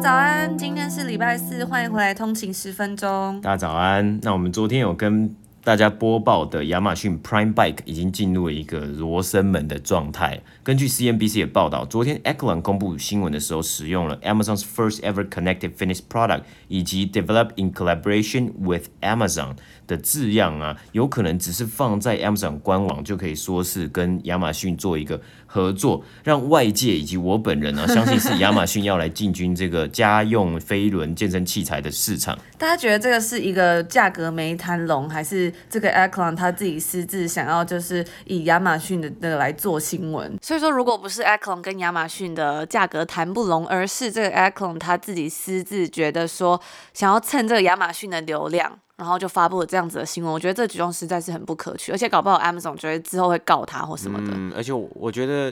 早安，今天是礼拜四，欢迎回来通勤十分钟。大家早安，那我们昨天有跟大家播报的亚马逊 Prime Bike 已经进入了一个罗生门的状态。根据 CNBC 的报道，昨天 Eklan 公布新闻的时候，使用了 Amazon's first ever connected fitness product 以及 developed in collaboration with Amazon 的字样啊，有可能只是放在 Amazon 官网就可以说是跟亚马逊做一个合作，让外界以及我本人呢、啊，相信是 亚马逊要来进军这个家用飞轮健身器材的市场。大家觉得这个是一个价格没谈拢，还是这个 Eklan 他自己私自想要就是以亚马逊的那个来做新闻？所以说，如果不是 Eklan 跟亚马逊的价格谈不拢，而是这个 Eklan 他自己私自觉得说想要蹭这个亚马逊的流量。然后就发布了这样子的新闻，我觉得这举动实在是很不可取，而且搞不好 Amazon 觉得之后会告他或什么的。嗯，而且我觉得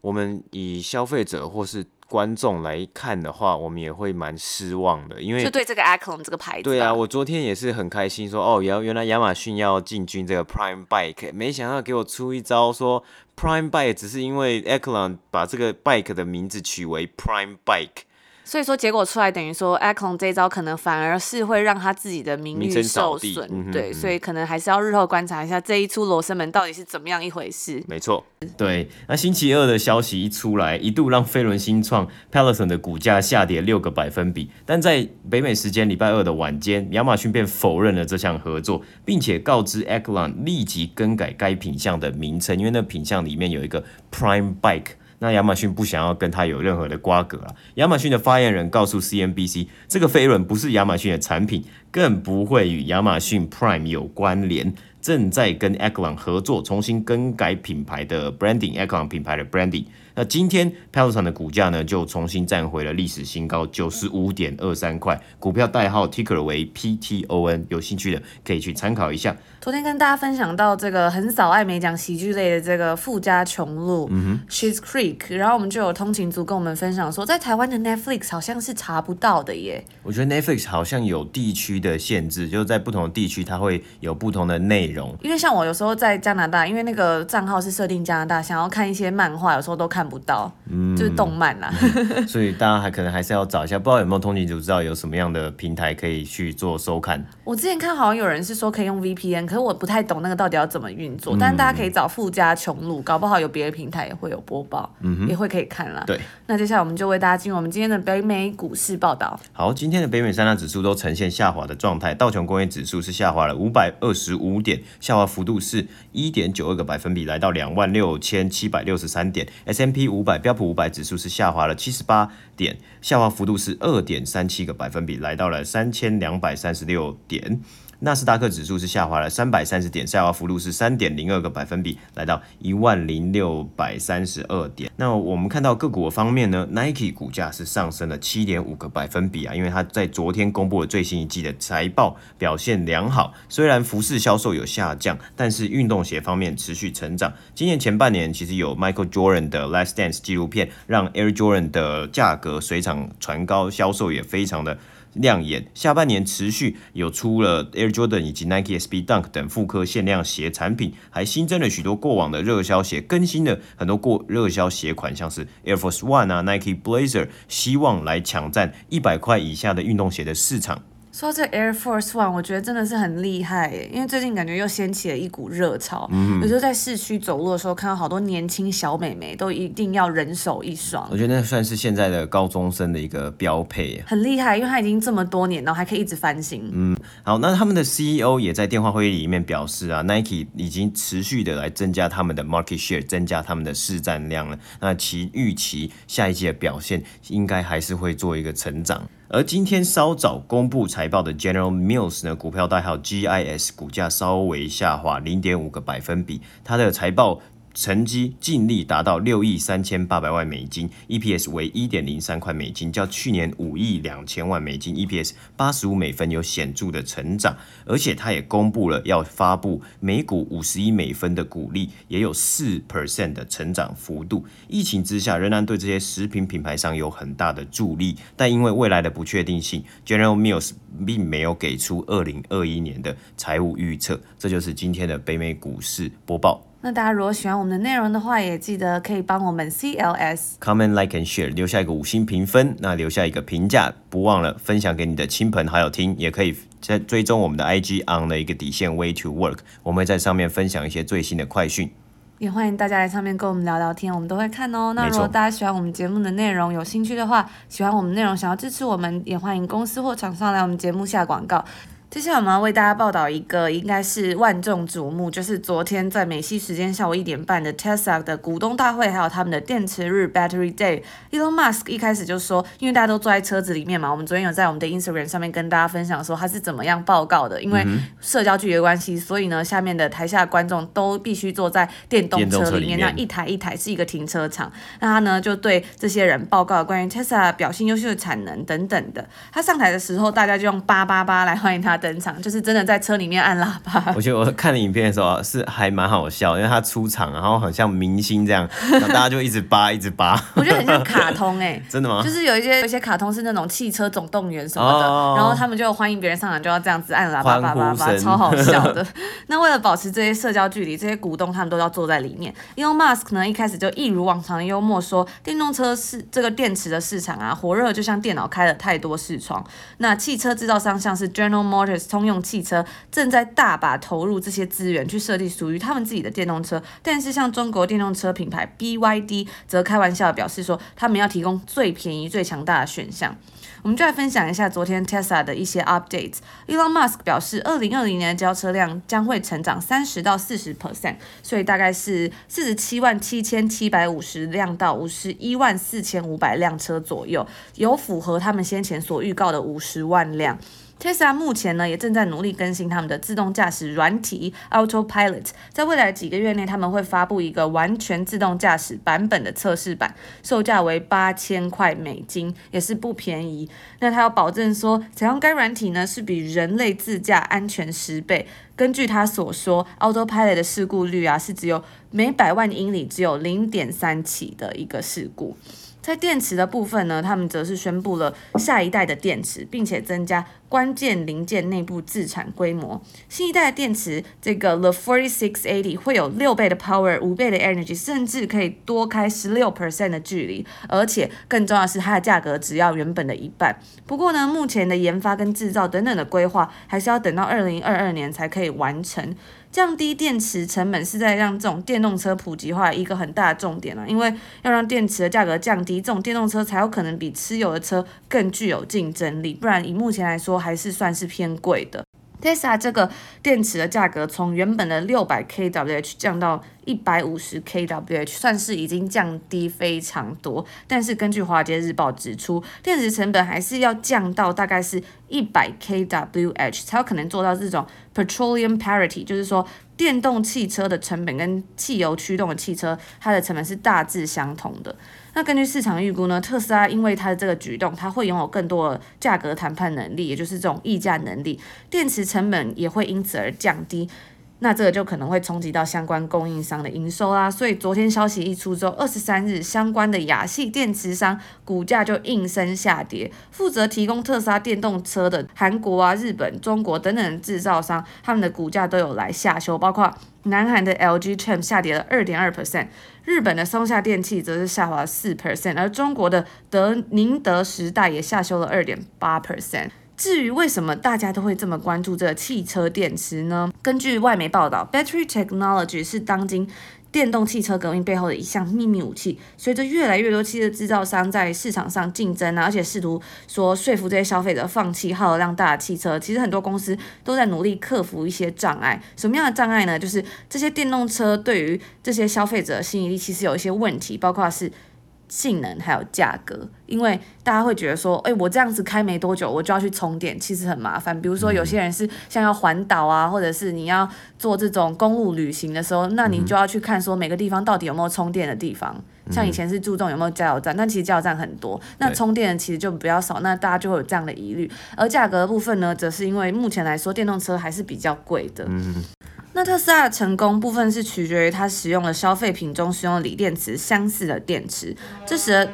我们以消费者或是观众来看的话，我们也会蛮失望的，因为就对这个 Acon 这个牌子。对啊，我昨天也是很开心说，哦，原原来亚马逊要进军这个 Prime Bike，没想到给我出一招说 Prime Bike 只是因为 e c l o n 把这个 bike 的名字取为 Prime Bike。所以说结果出来，等于说 Eklan 这一招可能反而是会让他自己的名誉受损，嗯，对，所以可能还是要日后观察一下这一出罗生门到底是怎么样一回事。没错，对。那星期二的消息一出来，一度让飞轮新创 Peloton 的股价下跌六个百分比，但在北美时间礼拜二的晚间，亚马逊便否认了这项合作，并且告知 Eklan 立即更改该品项的名称，因为那品项里面有一个 Prime Bike。那亚马逊不想要跟他有任何的瓜葛啊。亚马逊的发言人告诉 CNBC，这个飞轮不是亚马逊的产品，更不会与亚马逊 Prime 有关联，正在跟 Eklan 合作，重新更改品牌的 branding，Eklan 品牌的 branding。那今天 Peloton 的股价呢，就重新站回了历史新高，九十五点二三块，股票代号 Ticker 为 PTON，有兴趣的可以去参考一下。昨天跟大家分享到这个很少艾美奖喜剧类的这个富家穷路，嗯哼，Schitt's Creek，然后我们就有通勤族跟我们分享说，在台湾的 Netflix 好像是查不到的耶。我觉得 Netflix 好像有地区的限制，就是在不同的地区它会有不同的内容。因为像我有时候在加拿大，因为那个账号是设定加拿大，想要看一些漫画，有时候都看。不到，嗯，就是动漫啦，嗯，所以大家还可能还是要找一下，不知道有没有通勤族知道有什么样的平台可以去做收看。我之前看好像有人是说可以用 VPN，可是我不太懂那个到底要怎么运作。嗯、但是大家可以找富家穷路，搞不好有别的平台也会有播报，嗯，也会可以看啦。对，那接下来我们就为大家进入我们今天的北美股市报道。好，今天的北美三大指数都呈现下滑的状态，道琼工业指数是下滑了五百二十五点，下滑幅度是一点九二个百分比，来到两万六千七百六十三点。S M P 五百标普五百指数是下滑了七十八点，下滑幅度是二点三七个百分比，来到了三千两百三十六点。纳斯达克指数是下滑了三百三十点，下滑幅度是三点零二个百分比，来到一万零六百三十二点。那我们看到个股方面呢，Nike 股价是上升了七点五个百分比啊，因为它在昨天公布了最新一季的财报表现良好。虽然服饰销售有下降，但是运动鞋方面持续成长。今年前半年其实有 Michael Jordan 的 Last Dance 纪录片，让 Air Jordan 的价格水涨船高，销售也非常的亮眼，下半年持续有出了 Air Jordan 以及 Nike SB Dunk 等复刻限量鞋产品，还新增了许多过往的热销鞋，更新了很多过热销鞋款，像是 Air Force One 啊、Nike Blazer，希望来抢占一百块以下的运动鞋的市场。说这 Air Force One，我觉得真的是很厉害耶，因为最近感觉又掀起了一股热潮。嗯，有时候在市区走路的时候，看到好多年轻小美眉都一定要人手一双。我觉得那算是现在的高中生的一个标配。很厉害，因为它已经这么多年，然后还可以一直翻新。嗯，好，那他们的 CEO 也在电话会议里面表示啊，Nike 已经持续的来增加他们的 market share，增加他们的市占量了。那其预期下一季的表现应该还是会做一个成长。而今天稍早公布财报的 General Mills 呢，股票代号 GIS，股价稍微下滑零点五个百分比，它的财报。成绩净利达到六亿三千八百万美金，EPS 为一点零三块美金，较去年五亿两千万美金 EPS 八十五美分有显著的成长。而且他也公布了要发布每股五十一美分的股利，也有四 percent 的成长幅度。疫情之下，仍然对这些食品品牌商有很大的助力，但因为未来的不确定性，General Mills 并没有给出二零二一年的财务预测。这就是今天的北美股市播报。那大家如果喜欢我们的内容的话，也记得可以帮我们 CLS comment like and share 留下一个五星评分，那留下一个评价，不忘了分享给你的亲朋好友听，也可以在追踪我们的 IG on 的一个底线 way to work，我们会在上面分享一些最新的快讯，也欢迎大家来上面跟我们聊聊天，我们都会看哦。那如果大家喜欢我们节目的内容，有兴趣的话，喜欢我们内容，想要支持我们，也欢迎公司或厂商来我们节目下广告。接下来我们要为大家报道一个应该是万众瞩目，就是昨天在美西时间下午一点半的 Tesla 的股东大会，还有他们的电池日 Battery Day。Elon Musk 一开始就说，因为大家都坐在车子里面嘛，我们昨天有在我们的 Instagram 上面跟大家分享说他是怎么样报告的，因为社交距离的关系，所以呢，下面的台下观众都必须坐在电动车里面，那一台一台是一个停车场。那他呢就对这些人报告关于 Tesla 表现优秀的产能等等的。他上台的时候，大家就用八八八来欢迎他。登场就是真的在车里面按喇叭。我觉得我看了影片的时候是还蛮好笑，因为他出场，然后很像明星这样，然后大家就一直扒一直扒。我觉得很像卡通哎、欸，真的吗？就是有一些有一些卡通是那种汽车总动员什么的，哦、然后他们就欢迎别人上场就要这样子按喇叭叭叭叭，超好笑的。那为了保持这些社交距离，这些股东他们都要坐在里面。Elon Musk 呢一开始就一如往常的幽默说，电动车是这个电池的市场啊，火热就像电脑开了太多视窗。那汽车制造商像是 General Motors。通用汽车正在大把投入这些资源去设计属于他们自己的电动车，但是像中国电动车品牌 BYD 则开玩笑表示说，他们要提供最便宜、最强大的选项。我们就来分享一下昨天 Tesla 的一些 updates。Elon Musk 表示，二零二零年的交车量将会成长三十到四十 percent，所以大概是四十七万七千七百五十辆到五十一万四千五百辆车左右，有符合他们先前所预告的五十万辆。Tesla 目前呢也正在努力更新他们的自动驾驶软体 Autopilot，在未来几个月内他们会发布一个完全自动驾驶版本的测试版，售价为八千块美金，也是不便宜。那他要保证说，采用该软体呢是比人类自驾安全十倍。根据他所说，Autopilot 的事故率啊是只有每百万英里只有零点三起的一个事故。在电池的部分呢，他们则是宣布了下一代的电池，并且增加关键零件内部自产规模。新一代的电池，这个 The Forty Six Eighty 会有六倍的 power，五倍的 energy，甚至可以多开十六 percent 的距离。而且更重要的是，它的价格只要原本的一半。不过呢，目前的研发跟制造等等的规划，还是要等到二零二二年才可以完成。降低电池成本是在让这种电动车普及化一个很大的重点了，因为要让电池的价格降低，这种电动车才有可能比汽油的车更具有竞争力，不然以目前来说还是算是偏贵的。Tesla 这个电池的价格从原本的六百 kWh 降到一百五十 kWh，算是已经降低非常多。但是根据华尔街日报指出，电池成本还是要降到大概是一百 kWh 才有可能做到这种 petroleum parity，就是说电动汽车的成本跟汽油驱动的汽车它的成本是大致相同的。那根据市场预估呢，特斯拉因为它的这个举动，它会拥有更多的价格谈判能力，也就是这种议价能力，电池成本也会因此而降低。那这个就可能会冲击到相关供应商的营收啦，所以昨天消息一出之后，二十三日相关的亚系电池商股价就应声下跌。负责提供特斯拉电动车的韩国啊、日本、中国等等制造商，他们的股价都有来下修，包括南韩的 LG Chem 下跌了二点二 percent，日本的松下电器则是下滑四 percent，而中国的德宁德时代也下修了二点八 percent。至于为什么大家都会这么关注这个汽车电池呢？根据外媒报道，Battery Technology 是当今电动汽车革命背后的一项秘密武器。随着越来越多汽车制造商在市场上竞争啊，而且试图说说服这些消费者放弃耗量大的汽车，其实很多公司都在努力克服一些障碍。什么样的障碍呢？就是这些电动车对于这些消费者的吸引力其实有一些问题，包括是。性能还有价格，因为大家会觉得说，哎，我这样子开没多久，我就要去充电，其实很麻烦。比如说有些人是像要环岛啊，或者是你要做这种公路旅行的时候，那你就要去看说每个地方到底有没有充电的地方。像以前是注重有没有加油站，但其实加油站很多，那充电其实就比较少，那大家就会有这样的疑虑。而价格的部分呢，则是因为目前来说电动车还是比较贵的。那特斯拉的成功部分是取决于它使用了消费品中使用锂电池相似的电池，这使得，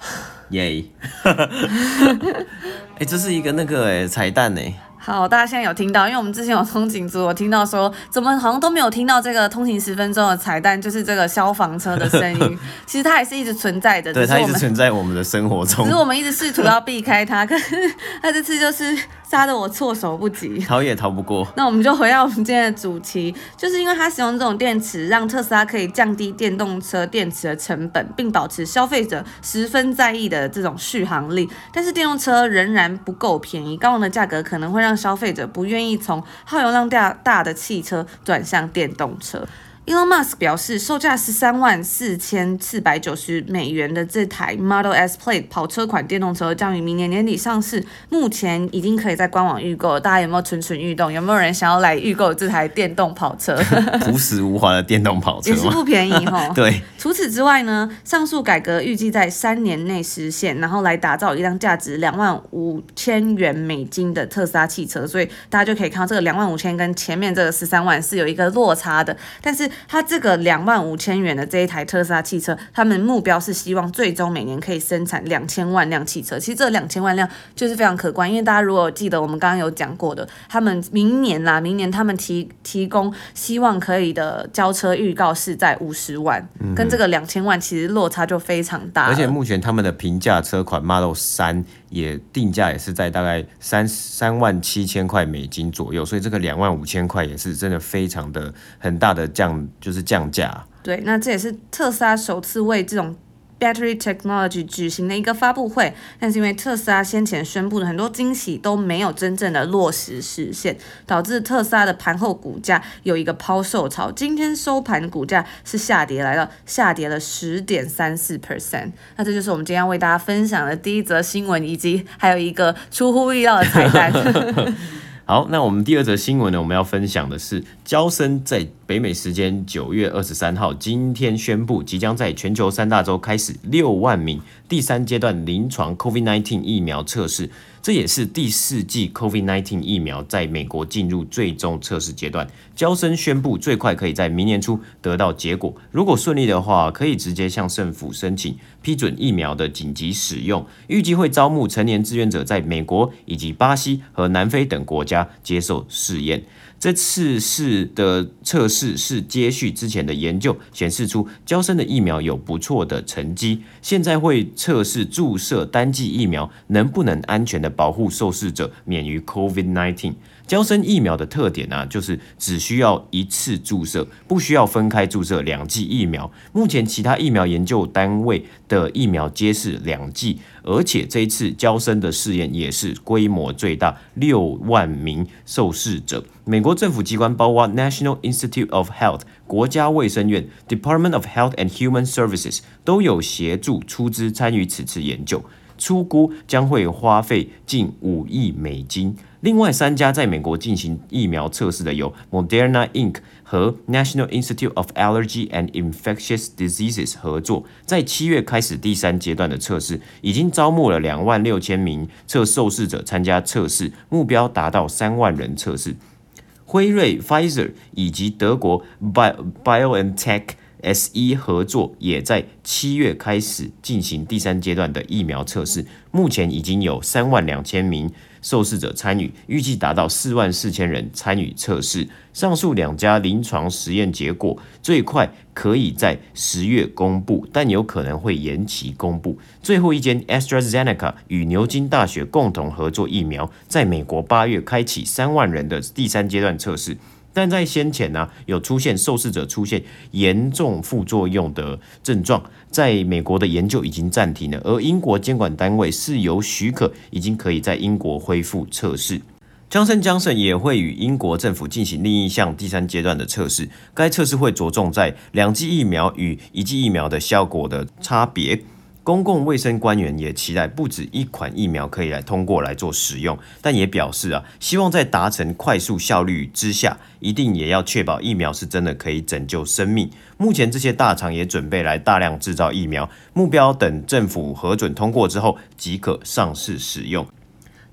耶，哎，这是一个那个哎彩蛋哎。好，大家现在有听到，因为我们之前有通勤组，我听到说，怎么好像都没有听到这个通勤十分钟的彩蛋，就是这个消防车的声音。其实它还是一直存在的，对，它一直存在我们的生活中。只是我们一直试图要避开它，可是它这次就是杀得我措手不及，逃也逃不过。那我们就回到我们今天的主题，就是因为它使用这种电池，让特斯拉可以降低电动车电池的成本，并保持消费者十分在意的这种续航力。但是电动车仍然不够便宜，高昂的价格可能会让消费者不愿意从耗油量大大的汽车转向电动车。Elon Musk 表示，售价十三万四千四百九十美元的这台 Model S Plaid 跑车款电动车将于明年年底上市，目前已经可以在官网预购。大家有没有蠢蠢欲动？有没有人想要来预购这台电动跑车？朴实无华的电动跑车也是不便宜哈。对。除此之外呢，上述改革预计在三年内实现，然后来打造一辆价值两万五千元美金的特斯拉汽车。所以大家就可以看到这个两万五千跟前面这个十三万是有一个落差的，但是。它这个两万五千元的这一台特斯拉汽车，他们目标是希望最终每年可以生产两千万辆汽车。其实这两千万辆就是非常可观，因为大家如果记得我们刚刚有讲过的，他们明年啦，明年他们提提供希望可以的交车预告是在五十万，嗯、跟这个两千万其实落差就非常大。而且目前他们的平价车款 Model 3也定价也是在大概三三万七千块美金左右，所以这个两万五千块也是真的非常的很大的降，就是降价。对，那这也是特斯拉首次为这种。Battery Technology 举行的一个发布会，但是因为特斯拉先前宣布的很多惊喜都没有真正的落实实现，导致特斯拉的盘后股价有一个抛售潮。今天收盘股价是下跌，来到下跌了十点三四 percent。那这就是我们今天要为大家分享的第一则新闻，以及还有一个出乎意料的彩蛋。好，那我们第二则新闻呢，我们要分享的是，交生在北美时间九月二十三号今天宣布，即将在全球三大洲开始六万名第三阶段临床 COVID-19 疫苗测试。这也是第四剂 COVID-19 疫苗在美国进入最终测试阶段。娇生宣布，最快可以在明年初得到结果。如果顺利的话，可以直接向政府申请批准疫苗的紧急使用。预计会招募成年志愿者，在美国以及巴西和南非等国家接受试验。这次试的测试是接续之前的研究，显示出交生的疫苗有不错的成绩。现在会测试注射单剂疫苗能不能安全的保护受试者免于 COVID-19。胶身疫苗的特点呢、就是只需要一次注射，不需要分开注射两剂疫苗。目前其他疫苗研究单位的疫苗皆是两剂，而且这一次娇生的试验也是规模最大，六万名受试者。美国政府机关包括 National Institute of Health 国家卫生院、Department of Health and Human Services 都有协助出资参与此次研究，初估将会花费近五亿美金。另外三家在美国进行疫苗测试的有 Moderna Inc. 和 National Institute of Allergy and Infectious Diseases 合作，在七月开始第三阶段的测试，已经招募了两万六千名测受试者参加测试，目标达到三万人测试。辉瑞 Pfizer 以及德国 BioNTech SE 合作，也在七月开始进行第三阶段的疫苗测试，目前已经有三万两千名。受试者参与，预计达到四万四千人参与测试。上述两家临床实验结果最快可以在十月公布，但有可能会延期公布。最后一间 AstraZeneca 与牛津大学共同合作疫苗，在美国八月开启三万人的第三阶段测试。但在先前呢、有出现受试者出现严重副作用的症状，在美国的研究已经暂停了，而英国监管单位是由许可，已经可以在英国恢复测试。Johnson Johnson 也会与英国政府进行另一项第三阶段的测试，该测试会着重在两剂疫苗与一剂疫苗的效果的差别。公共卫生官员也期待不止一款疫苗可以来通过来做使用，但也表示啊，希望在达成快速效率之下，一定也要确保疫苗是真的可以拯救生命。目前这些大厂也准备来大量制造疫苗，目标等政府核准通过之后即可上市使用。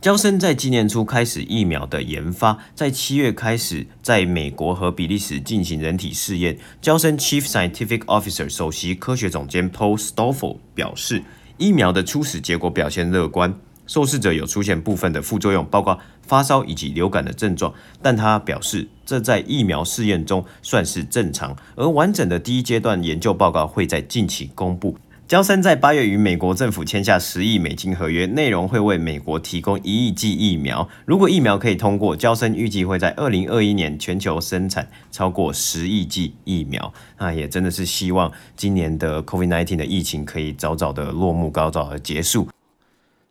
娇生在今年初开始疫苗的研发，在七月开始在美国和比利时进行人体试验。娇生 Chief Scientific Officer 首席科学总监 Paul Stoffel 表示，疫苗的初始结果表现乐观，受试者有出现部分的副作用，包括发烧以及流感的症状，但他表示这在疫苗试验中算是正常，而完整的第一阶段研究报告会在近期公布。娇生在八月与美国政府签下十亿美金合约，内容会为美国提供一亿剂疫苗。如果疫苗可以通过，娇生预计会在二零二一年全球生产超过十亿剂疫苗。那也真的是希望今年的 COVID-19 的疫情可以早早的落幕，高早的结束。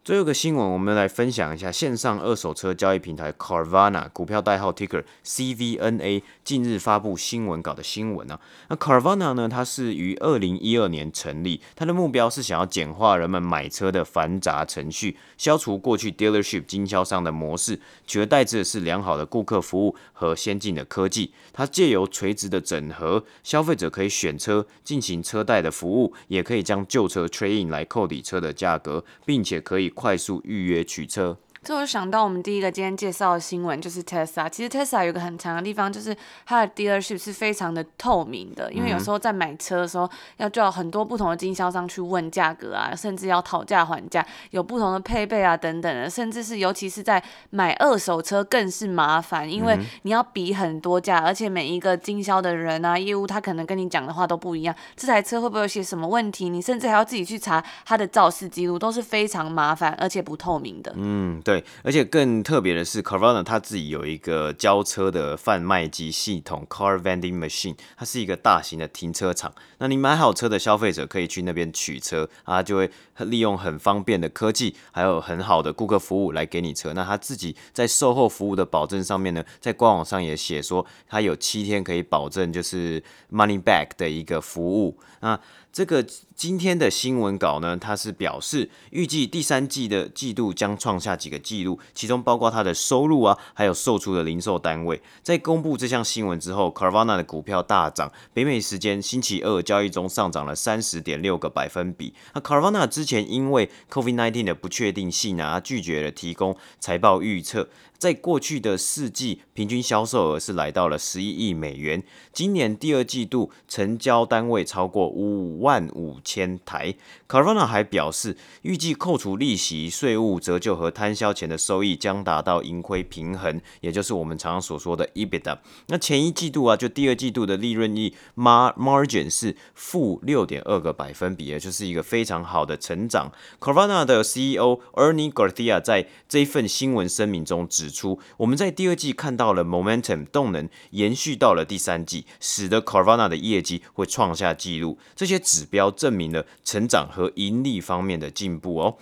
最后一个新闻，我们来分享一下线上二手车交易平台 Carvana 股票代号 Ticker CVNA 近日发布新闻稿的新闻啊。那 Carvana 呢，它是于二零一二年成立，它的目标是想要简化人们买车的繁杂程序，消除过去 dealership 经销商的模式，取而代之的是良好的顾客服务和先进的科技。它借由垂直的整合，消费者可以选车进行车贷的服务，也可以将旧车 trade in 来扣抵车的价格，并且可以。快速预约取车。这我想到我们第一个今天介绍的新闻就是 Tesla。其实 Tesla 有个很强的地方，就是它的 dealership 是非常的透明的。因为有时候在买车的时候，要叫很多不同的经销商去问价格啊，甚至要讨价还价，有不同的配备啊等等的，甚至是尤其是在买二手车更是麻烦，因为你要比很多价，而且每一个经销的人啊业务他可能跟你讲的话都不一样，这台车会不会有些什么问题？你甚至还要自己去查它的肇事记录，都是非常麻烦而且不透明的。嗯，对。对，而且更特别的是，Carvana 它自己有一个交车的贩卖机系统 （Car Vending Machine），它是一个大型的停车场。那你买好车的消费者可以去那边取车，啊，就会利用很方便的科技，还有很好的顾客服务来给你车。那他自己在售后服务的保证上面呢，在官网上也写说，他有七天可以保证就是 money back 的一个服务。那这个今天的新闻稿呢，它是表示预计第三季的季度将创下几个纪录，其中包括它的收入啊，还有售出的零售单位。在公布这项新闻之后，Carvana 的股票大涨，北美时间星期二交易中上涨了三十点六个百分比。那 Carvana 之前因为 COVID-19 的不确定性啊，拒绝了提供财报预测。在过去的四季，平均销售额是来到了十一亿美元。今年第二季度成交单位超过五万五千台。Carvana 还表示，预计扣除利息、税务折旧和摊销前的收益将达到盈亏平衡，也就是我们常常所说的 EBITDA。那前一季度啊，就第二季度的利润率 margin 是负六点二个百分比，也就是一个非常好的成长。Carvana 的 CEO Ernie Garcia 在这一份新闻声明中指出，我们在第二季看到了 momentum 动能延续到了第三季，使得 Carvana 的业绩会创下纪录。这些指标证明了成长和盈利方面的进步哦。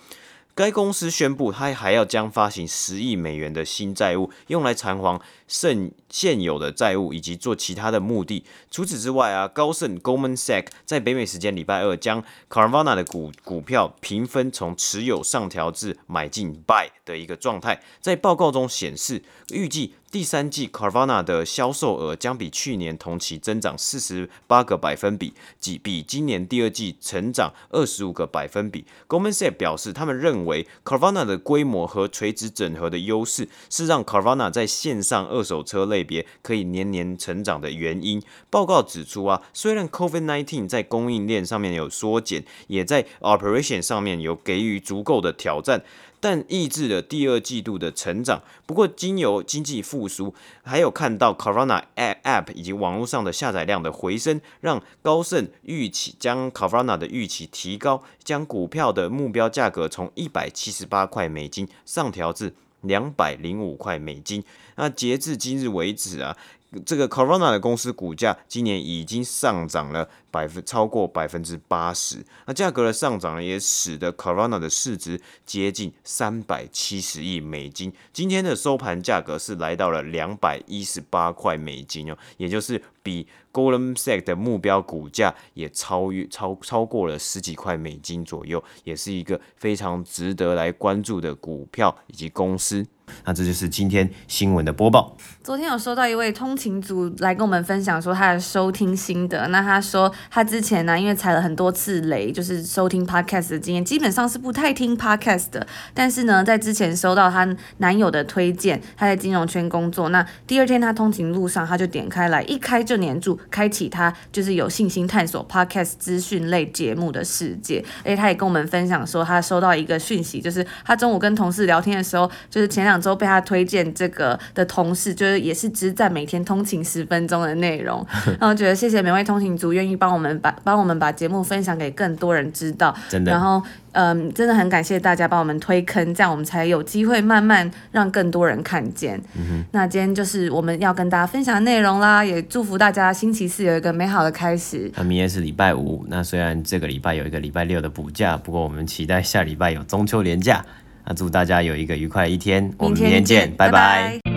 该公司宣布，它还要将发行十亿美元的新债务，用来偿还剩现有的债务以及做其他的目的。除此之外啊，高盛 Goldman Sachs 在北美时间礼拜二将 Carvana 的股股票评分从持有上调至买进 Buy 的一个状态。在报告中显示，预计第三季 Carvana 的销售额将比去年同期增长四十八个百分比，即比今年第二季成长二十五个百分比。Goldman s a c 表示，他们认为 Carvana 的规模和垂直整合的优势是让 Carvana 在线上二手车类别可以年年成长的原因。报告指出啊，虽然 COVID-19 在供应链上面有缩减，也在 operation 上面有给予足够的挑战。但抑制了第二季度的成长。不过，经由经济复苏，还有看到 Carvana App 以及网络上的下载量的回升，让高盛预期将 Carvana 的预期提高，将股票的目标价格从一百七十八块美金上调至两百零五块美金。那截至今日为止啊。这个 Carvana 的公司股价今年已经上涨了百分超过百分之八十，那价格的上涨呢，也使得 Carvana 的市值接近三百七十亿美金。今天的收盘价格是来到了两百一十八块美金哦，也就是比 Goldman Sachs 的目标股价也超越超超过了十几块美金左右，也是一个非常值得来关注的股票以及公司。那这就是今天新闻的播报。昨天有收到一位通勤族来跟我们分享说他的收听心得。那他说他之前呢，因为踩了很多次雷，就是收听 podcast 的经验，基本上是不太听 podcast 的。但是呢，在之前收到他男友的推荐，他在金融圈工作。那第二天他通勤路上，他就点开来，一开就黏住，开启他就是有信心探索 podcast 资讯类节目的世界。诶，他也跟我们分享说，他收到一个讯息，就是他中午跟同事聊天的时候，就是前两。周被他推荐这个的同事，就是也是只在每天通勤十分钟的内容，然后觉得谢谢每位通勤族愿意帮我们把帮我们把节目分享给更多人知道，真的。然后嗯，真的很感谢大家帮我们推坑，这样我们才有机会慢慢让更多人看见。那今天就是我们要跟大家分享的内容啦，也祝福大家星期四有一个美好的开始。那明天是礼拜五，那虽然这个礼拜有一个礼拜六的补假，不过我们期待下礼拜有中秋连假。那祝大家有一个愉快的一天，我们明天见，拜拜。拜拜。